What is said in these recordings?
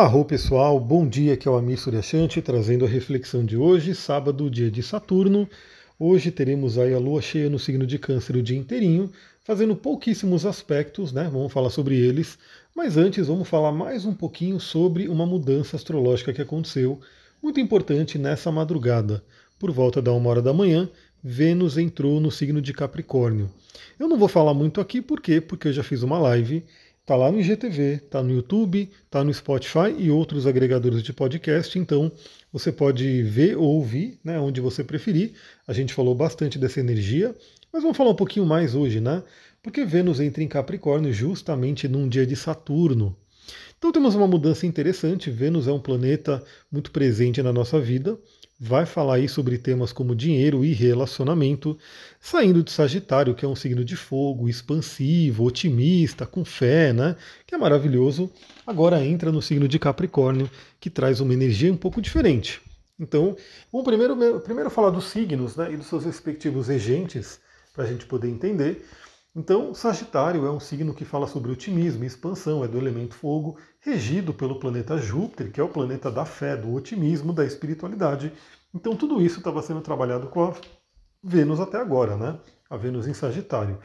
Arro pessoal, bom dia, que é o Amir Suryashanti trazendo a reflexão de hoje, sábado, dia de Saturno. Hoje teremos aí a lua cheia no signo de Câncer o dia inteirinho, fazendo pouquíssimos aspectos, né? Vamos falar sobre eles. Mas antes, vamos falar mais um pouquinho sobre uma mudança astrológica que aconteceu, muito importante nessa madrugada. Por volta da uma hora da manhã, Vênus entrou no signo de Capricórnio. Eu não vou falar muito aqui, por quê? Porque eu já fiz uma live Está lá no IGTV, está no YouTube, está no Spotify e outros agregadores de podcast. Então você pode ver ou ouvir, né, onde você preferir. A gente falou bastante dessa energia, mas vamos falar um pouquinho mais hoje, né? Porque Vênus entra em Capricórnio justamente num dia de Saturno. Então temos uma mudança interessante. Vênus é um planeta muito presente na nossa vida vai falar aí sobre temas como dinheiro e relacionamento, saindo de Sagitário, que é um signo de fogo, expansivo, otimista, com fé, né? Que é maravilhoso. Agora entra no signo de Capricórnio, que traz uma energia um pouco diferente. Então, vamos primeiro, primeiro falar dos signos né, e dos seus respectivos regentes, para a gente poder entender. Então, Sagitário é um signo que fala sobre otimismo e expansão, é do elemento fogo, regido pelo planeta Júpiter, que é o planeta da fé, do otimismo, da espiritualidade. Então, tudo isso estava sendo trabalhado com a Vênus até agora, né? A Vênus em Sagitário.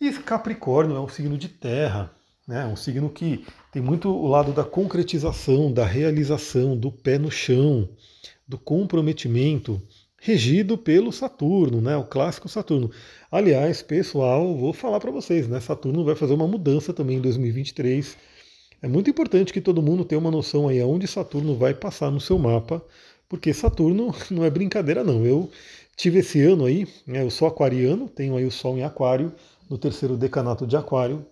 E Capricórnio é um signo de terra, né? um signo que tem muito o lado da concretização, da realização, do pé no chão, do comprometimento regido pelo Saturno, né? O clássico Saturno. Aliás, pessoal, vou falar para vocês, né? Saturno vai fazer uma mudança também em 2023. É muito importante que todo mundo tenha uma noção aí aonde Saturno vai passar no seu mapa, porque Saturno não é brincadeira não. Eu tive esse ano aí, né? Eu sou aquariano, tenho aí o Sol em Aquário, no terceiro decanato de Aquário.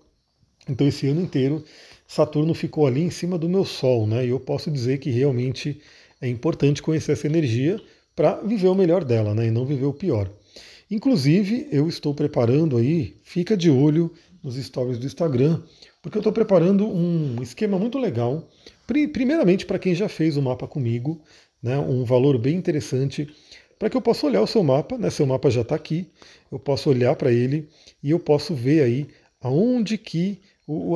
Então esse ano inteiro Saturno ficou ali em cima do meu Sol, né? E eu posso dizer que realmente é importante conhecer essa energia para viver o melhor dela, né, e não viver o pior. Inclusive, eu estou preparando aí, fica de olho nos stories do Instagram, porque eu estou preparando um esquema muito legal, primeiramente para quem já fez o mapa comigo, né, um valor bem interessante, para que eu possa olhar o seu mapa, né, seu mapa já está aqui, eu posso olhar para ele e eu posso ver aí aonde que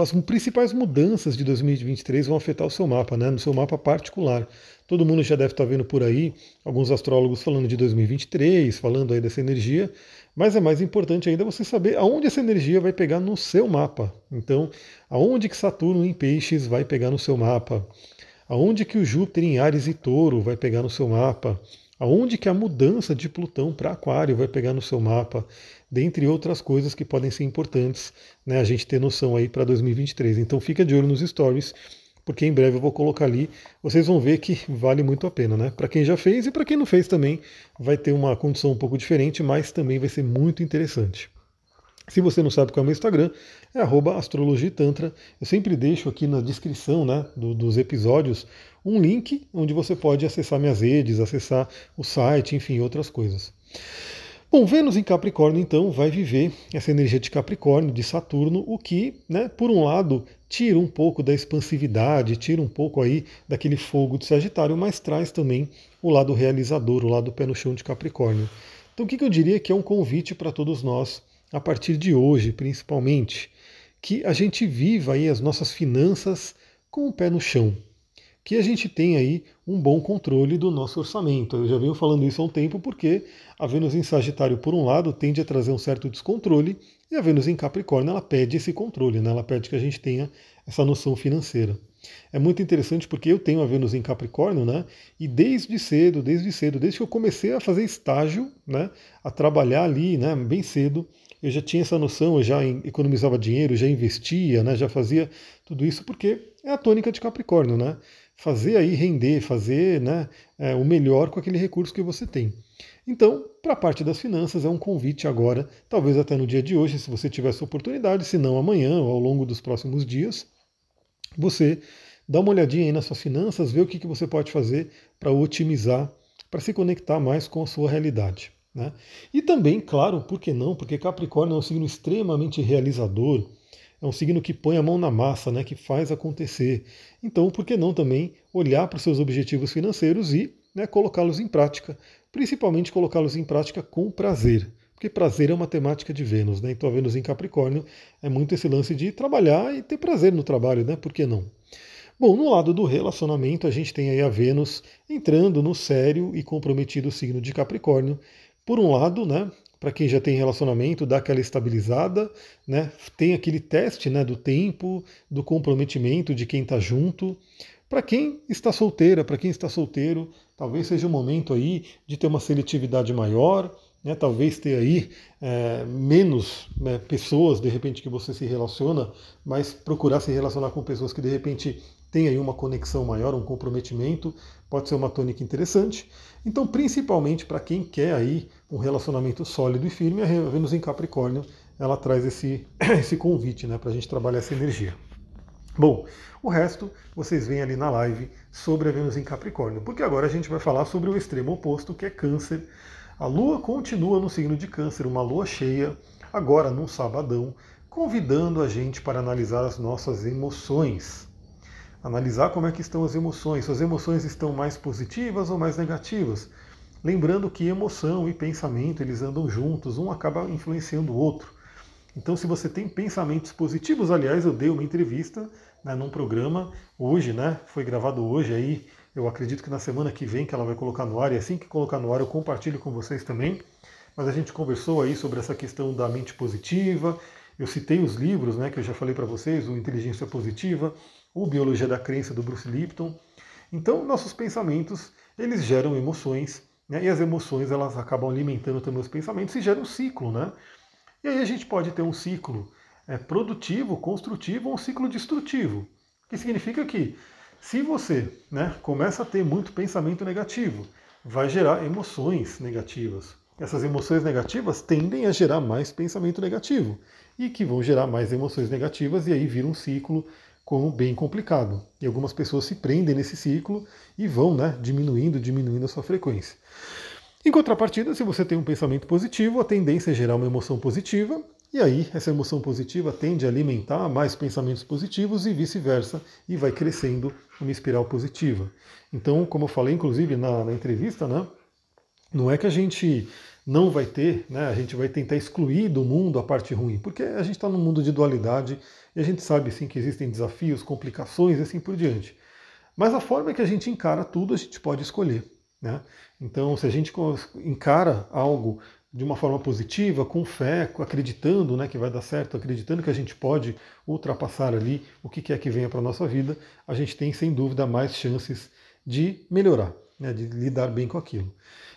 as principais mudanças de 2023 vão afetar o seu mapa, né, no seu mapa particular. Todo mundo já deve estar vendo por aí alguns astrólogos falando de 2023, falando aí dessa energia, mas é mais importante ainda você saber aonde essa energia vai pegar no seu mapa. Então, aonde que Saturno em Peixes vai pegar no seu mapa? Aonde que o Júpiter em Ares e Touro vai pegar no seu mapa? Aonde que a mudança de Plutão para Aquário vai pegar no seu mapa? dentre outras coisas que podem ser importantes né, a gente ter noção aí para 2023. Então fica de olho nos stories, porque em breve eu vou colocar ali. Vocês vão ver que vale muito a pena, né? Para quem já fez e para quem não fez também, vai ter uma condição um pouco diferente, mas também vai ser muito interessante. Se você não sabe qual é o meu Instagram, é astrologitantra. Eu sempre deixo aqui na descrição né, do, dos episódios um link onde você pode acessar minhas redes, acessar o site, enfim, outras coisas. Bom, Vênus em Capricórnio, então, vai viver essa energia de Capricórnio, de Saturno, o que, né, por um lado, tira um pouco da expansividade, tira um pouco aí daquele fogo de Sagitário, mas traz também o lado realizador, o lado pé no chão de Capricórnio. Então, o que eu diria que é um convite para todos nós, a partir de hoje, principalmente, que a gente viva aí as nossas finanças com o pé no chão, que a gente tenha aí um bom controle do nosso orçamento. Eu já venho falando isso há um tempo porque a Vênus em Sagitário, por um lado, tende a trazer um certo descontrole e a Vênus em Capricórnio, ela pede esse controle, né? ela pede que a gente tenha essa noção financeira. É muito interessante porque eu tenho a Vênus em Capricórnio, né? E desde cedo, desde cedo, desde que eu comecei a fazer estágio, né? A trabalhar ali, né? Bem cedo, eu já tinha essa noção, eu já economizava dinheiro, já investia, né? Já fazia tudo isso porque é a tônica de Capricórnio, né? fazer aí render, fazer né, é, o melhor com aquele recurso que você tem. Então, para a parte das finanças, é um convite agora, talvez até no dia de hoje, se você tiver essa oportunidade, se não amanhã ou ao longo dos próximos dias, você dá uma olhadinha aí nas suas finanças, vê o que, que você pode fazer para otimizar, para se conectar mais com a sua realidade. Né? E também, claro, por que não? Porque Capricórnio é um signo extremamente realizador, é um signo que põe a mão na massa, né, que faz acontecer. Então, por que não também olhar para os seus objetivos financeiros e né, colocá-los em prática? Principalmente colocá-los em prática com prazer. Porque prazer é uma temática de Vênus, né? Então a Vênus em Capricórnio é muito esse lance de trabalhar e ter prazer no trabalho, né? Por que não? Bom, no lado do relacionamento, a gente tem aí a Vênus entrando no sério e comprometido signo de Capricórnio. Por um lado, né, para quem já tem relacionamento, dá aquela estabilizada, né? Tem aquele teste, né, do tempo, do comprometimento de quem está junto. Para quem está solteira, para quem está solteiro, talvez seja o momento aí de ter uma seletividade maior, né, talvez ter aí é, menos né, pessoas de repente que você se relaciona, mas procurar se relacionar com pessoas que de repente têm aí uma conexão maior, um comprometimento, pode ser uma tônica interessante. Então, principalmente para quem quer aí um relacionamento sólido e firme, a Vênus em Capricórnio, ela traz esse, esse convite né, para a gente trabalhar essa energia. Bom, o resto vocês veem ali na live sobre a Vênus em Capricórnio, porque agora a gente vai falar sobre o extremo oposto, que é Câncer. A Lua continua no signo de Câncer, uma lua cheia, agora num sabadão, convidando a gente para analisar as nossas emoções. Analisar como é que estão as emoções, se as emoções estão mais positivas ou mais negativas. Lembrando que emoção e pensamento, eles andam juntos, um acaba influenciando o outro. Então, se você tem pensamentos positivos, aliás, eu dei uma entrevista né, num programa hoje, né? Foi gravado hoje aí. Eu acredito que na semana que vem que ela vai colocar no ar, e assim que colocar no ar eu compartilho com vocês também. Mas a gente conversou aí sobre essa questão da mente positiva. Eu citei os livros, né, que eu já falei para vocês, o Inteligência Positiva, o Biologia da Crença do Bruce Lipton. Então, nossos pensamentos, eles geram emoções, né, e as emoções elas acabam alimentando também os pensamentos e geram um ciclo, né? E aí a gente pode ter um ciclo é, produtivo, construtivo ou um ciclo destrutivo. Que significa que se você né, começa a ter muito pensamento negativo, vai gerar emoções negativas. Essas emoções negativas tendem a gerar mais pensamento negativo e que vão gerar mais emoções negativas e aí vira um ciclo como bem complicado. E algumas pessoas se prendem nesse ciclo e vão né, diminuindo, diminuindo a sua frequência. Em contrapartida, se você tem um pensamento positivo, a tendência é gerar uma emoção positiva, e aí essa emoção positiva tende a alimentar mais pensamentos positivos e vice-versa, e vai crescendo uma espiral positiva. Então, como eu falei, inclusive na, na entrevista, né, não é que a gente não vai ter, né, a gente vai tentar excluir do mundo a parte ruim, porque a gente está num mundo de dualidade e a gente sabe sim que existem desafios, complicações e assim por diante. Mas a forma que a gente encara tudo, a gente pode escolher. Né? Então, se a gente encara algo de uma forma positiva, com fé, acreditando né, que vai dar certo, acreditando que a gente pode ultrapassar ali o que é que venha para a nossa vida, a gente tem sem dúvida mais chances de melhorar, né, de lidar bem com aquilo.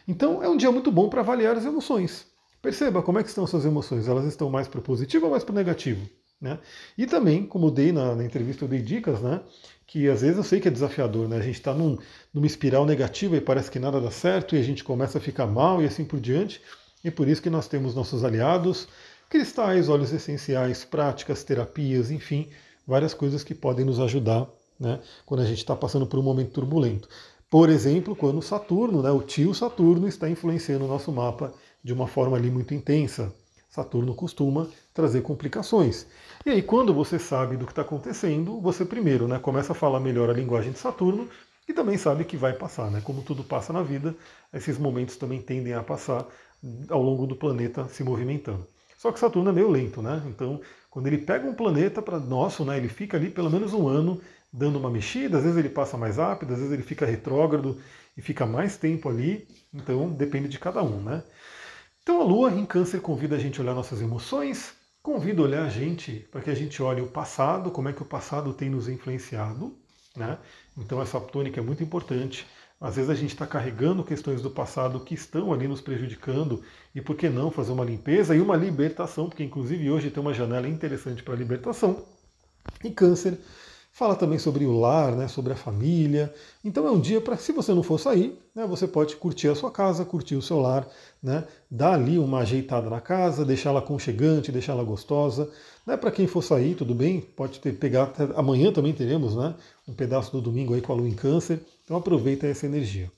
Então é um dia muito bom para avaliar as emoções. Perceba como é que estão suas emoções, elas estão mais para o positivo ou mais para o negativo? Né? E também, como dei na, na, entrevista, eu dei dicas, né? Que às vezes eu sei que é desafiador, né? A gente está num, numa espiral negativa e parece que nada dá certo e a gente começa a ficar mal e assim por diante. E por isso que nós temos nossos aliados, cristais, óleos essenciais, práticas, terapias, enfim, várias coisas que podem nos ajudar né, quando a gente está passando por um momento turbulento. Por exemplo, quando Saturno, né, o tio Saturno, está influenciando o nosso mapa de uma forma ali muito intensa. Saturno costuma trazer complicações. E aí, quando você sabe do que está acontecendo, você primeiro né, começa a falar melhor a linguagem de Saturno e também sabe que vai passar. Né? Como tudo passa na vida, esses momentos também tendem a passar ao longo do planeta se movimentando. Só que Saturno é meio lento, né? Então, quando ele pega um planeta para nosso, né, ele fica ali pelo menos um ano dando uma mexida, às vezes ele passa mais rápido, às vezes ele fica retrógrado e fica mais tempo ali. Então, depende de cada um, né? Então a Lua em Câncer convida a gente a olhar nossas emoções, convida a olhar a gente para que a gente olhe o passado, como é que o passado tem nos influenciado. Né? Então essa tônica é muito importante. Às vezes a gente está carregando questões do passado que estão ali nos prejudicando e por que não fazer uma limpeza e uma libertação, porque inclusive hoje tem uma janela interessante para libertação. E câncer Fala também sobre o lar, né, sobre a família. Então é um dia para, se você não for sair, né, você pode curtir a sua casa, curtir o seu lar, né, dar ali uma ajeitada na casa, deixá-la aconchegante, deixá-la gostosa. Né, para quem for sair, tudo bem, pode ter, pegar, amanhã também teremos né, um pedaço do domingo aí com a lua em câncer, então aproveita essa energia.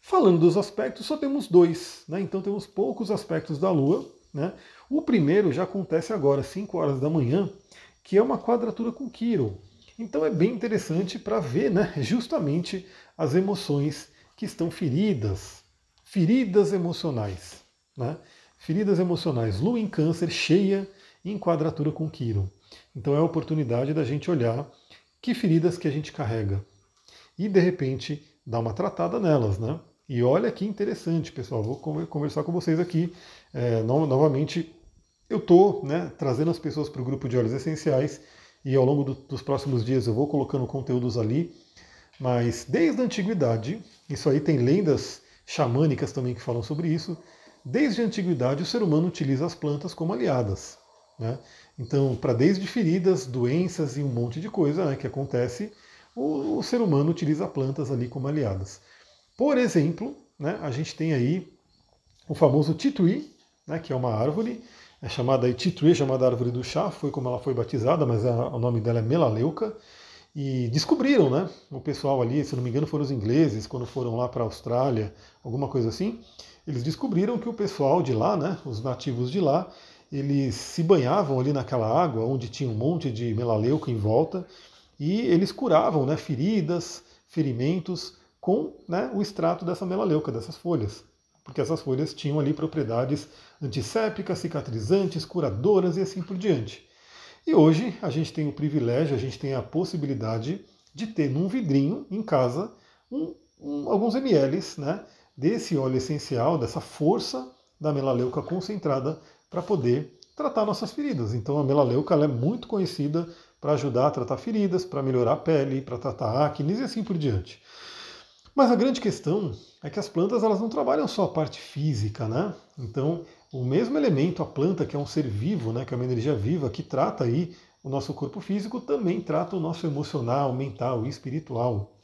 Falando dos aspectos, só temos dois, né, então temos poucos aspectos da lua. Né. O primeiro já acontece agora, 5 horas da manhã, que é uma quadratura com Quirón. Então é bem interessante para ver né, justamente as emoções que estão feridas, feridas emocionais. Né? Feridas emocionais, lua em câncer cheia em quadratura com Quiron. Então é a oportunidade da gente olhar que feridas que a gente carrega. E de repente dar uma tratada nelas, né? E olha que interessante, pessoal. Vou conversar com vocês aqui. É, novamente, eu estou né, trazendo as pessoas para o grupo de óleos essenciais e ao longo do, dos próximos dias eu vou colocando conteúdos ali. Mas desde a antiguidade, isso aí tem lendas xamânicas também que falam sobre isso. Desde a antiguidade, o ser humano utiliza as plantas como aliadas. Né? Então, para desde feridas, doenças e um monte de coisa né, que acontece, o, o, ser humano utiliza plantas ali como aliadas. Por exemplo, né, a gente tem aí o famoso titui, né, que é uma árvore, é chamada titui, é chamada árvore do chá, foi como ela foi batizada, mas a, o nome dela é melaleuca. E descobriram, né? O pessoal ali, se não me engano, foram os ingleses, quando foram lá para a Austrália, alguma coisa assim. Eles descobriram que o pessoal de lá, né? Os nativos de lá, eles se banhavam ali naquela água onde tinha um monte de melaleuca em volta e eles curavam né, feridas, ferimentos com né, o extrato dessa melaleuca, dessas folhas. Porque essas folhas tinham ali propriedades antissépticas, cicatrizantes, curadoras e assim por diante. E hoje a gente tem o privilégio, a gente tem a possibilidade de ter num vidrinho em casa um, um, alguns ml né, desse óleo essencial, dessa força da melaleuca concentrada para poder tratar nossas feridas. Então a melaleuca é muito conhecida para ajudar a tratar feridas, para melhorar a pele, para tratar acne e assim por diante. Mas a grande questão é que as plantas elas não trabalham só a parte física, né? Então, o mesmo elemento, a planta, que é um ser vivo, né, que é uma energia viva, que trata aí o nosso corpo físico, também trata o nosso emocional, mental e espiritual.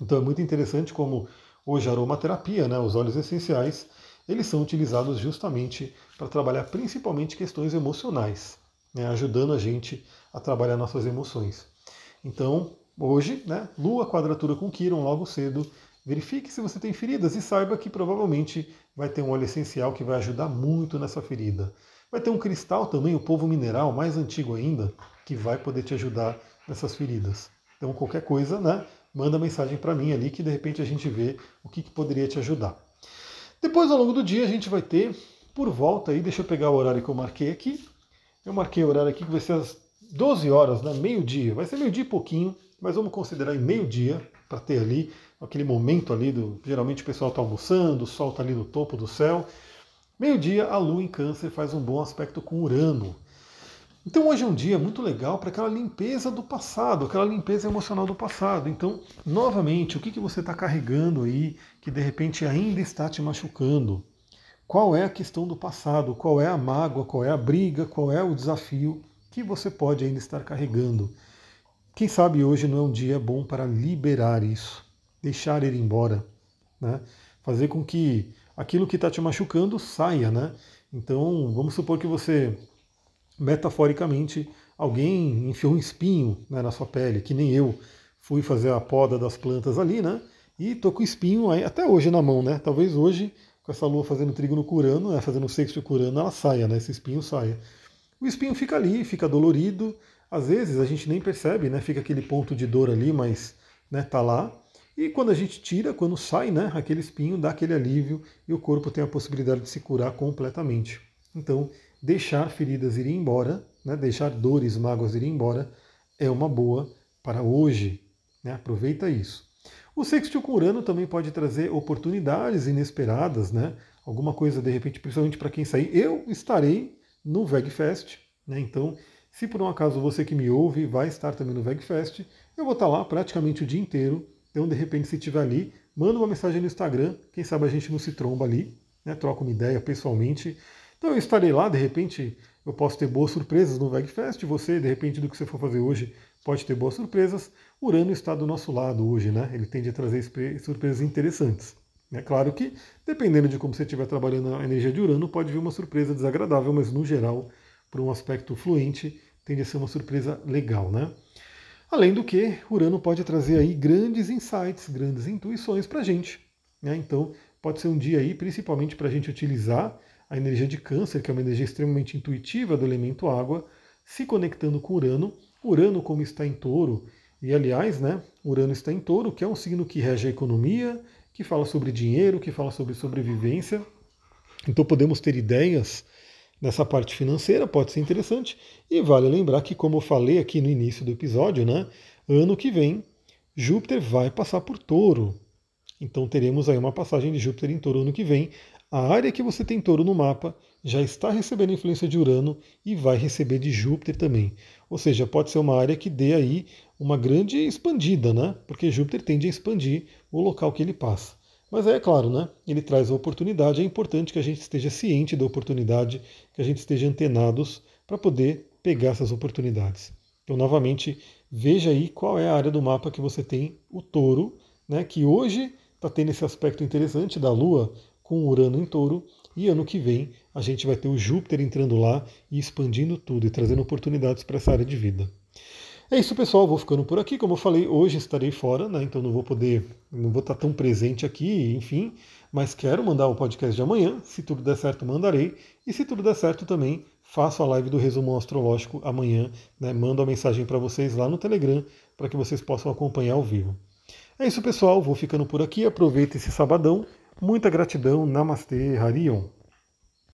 Então é muito interessante como hoje a aromaterapia, né, os óleos essenciais, eles são utilizados justamente para trabalhar principalmente questões emocionais, né, ajudando a gente a trabalhar nossas emoções. Então, hoje, né, Lua quadratura com Quiron logo cedo, verifique se você tem feridas e saiba que provavelmente vai ter um óleo essencial que vai ajudar muito nessa ferida. Vai ter um cristal também, o povo mineral, mais antigo ainda, que vai poder te ajudar nessas feridas. Então, qualquer coisa, né, manda mensagem para mim ali que de repente a gente vê o que, que poderia te ajudar. Depois, ao longo do dia, a gente vai ter por volta aí, deixa eu pegar o horário que eu marquei aqui. Eu marquei o horário aqui que vai ser às 12 horas, né, meio-dia. Vai ser meio-dia e pouquinho, mas vamos considerar em meio-dia para ter ali aquele momento ali do. Geralmente o pessoal está almoçando, o sol está ali no topo do céu. Meio-dia, a Lua em Câncer faz um bom aspecto com Urano. Então hoje é um dia muito legal para aquela limpeza do passado, aquela limpeza emocional do passado. Então, novamente, o que, que você está carregando aí que de repente ainda está te machucando? Qual é a questão do passado? Qual é a mágoa? Qual é a briga? Qual é o desafio que você pode ainda estar carregando? Quem sabe hoje não é um dia bom para liberar isso, deixar ir embora, né? fazer com que aquilo que está te machucando saia. Né? Então, vamos supor que você metaforicamente, alguém enfiou um espinho né, na sua pele, que nem eu fui fazer a poda das plantas ali, né? E tô com o espinho aí, até hoje na mão, né? Talvez hoje, com essa lua fazendo trigo no curano, né, fazendo sexto curano, ela saia, né? Esse espinho saia. O espinho fica ali, fica dolorido. Às vezes a gente nem percebe, né? Fica aquele ponto de dor ali, mas né, tá lá. E quando a gente tira, quando sai, né, aquele espinho dá aquele alívio e o corpo tem a possibilidade de se curar completamente. Então, deixar feridas irem embora, né, deixar dores, mágoas irem embora, é uma boa para hoje. Né? Aproveita isso. O sextil com Urano também pode trazer oportunidades inesperadas, né? Alguma coisa, de repente, principalmente para quem sair. Eu estarei no VegFest, né? Então, se por um acaso você que me ouve vai estar também no VegFest, eu vou estar lá praticamente o dia inteiro. Então, de repente, se estiver ali, manda uma mensagem no Instagram. Quem sabe a gente não se tromba ali, né? Troca uma ideia pessoalmente. Então eu estarei lá, de repente eu posso ter boas surpresas no VegFest, você, de repente, do que você for fazer hoje, pode ter boas surpresas. Urano está do nosso lado hoje, né? Ele tende a trazer surpresas interessantes. É claro que, dependendo de como você estiver trabalhando a energia de Urano, pode vir uma surpresa desagradável, mas no geral, por um aspecto fluente, tende a ser uma surpresa legal, né? Além do que, Urano pode trazer aí grandes insights, grandes intuições para a gente. Né? Então, pode ser um dia aí, principalmente para a gente utilizar a energia de Câncer, que é uma energia extremamente intuitiva do elemento água, se conectando com Urano. Urano, como está em touro, e aliás, né, Urano está em touro, que é um signo que rege a economia, que fala sobre dinheiro, que fala sobre sobrevivência. Então podemos ter ideias nessa parte financeira, pode ser interessante. E vale lembrar que, como eu falei aqui no início do episódio, né, Ano que vem, Júpiter vai passar por touro. Então teremos aí uma passagem de Júpiter em touro ano que vem. A área que você tem touro no mapa já está recebendo influência de Urano e vai receber de Júpiter também. Ou seja, pode ser uma área que dê aí uma grande expandida, né? Porque Júpiter tende a expandir o local que ele passa. Mas é claro, né? Ele traz a oportunidade. É importante que a gente esteja ciente da oportunidade, que a gente esteja antenados para poder pegar essas oportunidades. Então, novamente, veja aí qual é a área do mapa que você tem o touro, né? Que hoje está tendo esse aspecto interessante da Lua com Urano em touro. E ano que vem a gente vai ter o Júpiter entrando lá e expandindo tudo e trazendo oportunidades para essa área de vida. É isso, pessoal. Vou ficando por aqui. Como eu falei, hoje estarei fora, né? Então não vou poder, não vou estar tão presente aqui, enfim. Mas quero mandar o podcast de amanhã. Se tudo der certo, mandarei. E se tudo der certo também, faço a live do resumo astrológico amanhã. Né? Mando a mensagem para vocês lá no Telegram para que vocês possam acompanhar ao vivo. É isso, pessoal. Vou ficando por aqui. Aproveita esse sabadão. Muita gratidão. Namastê, Harion.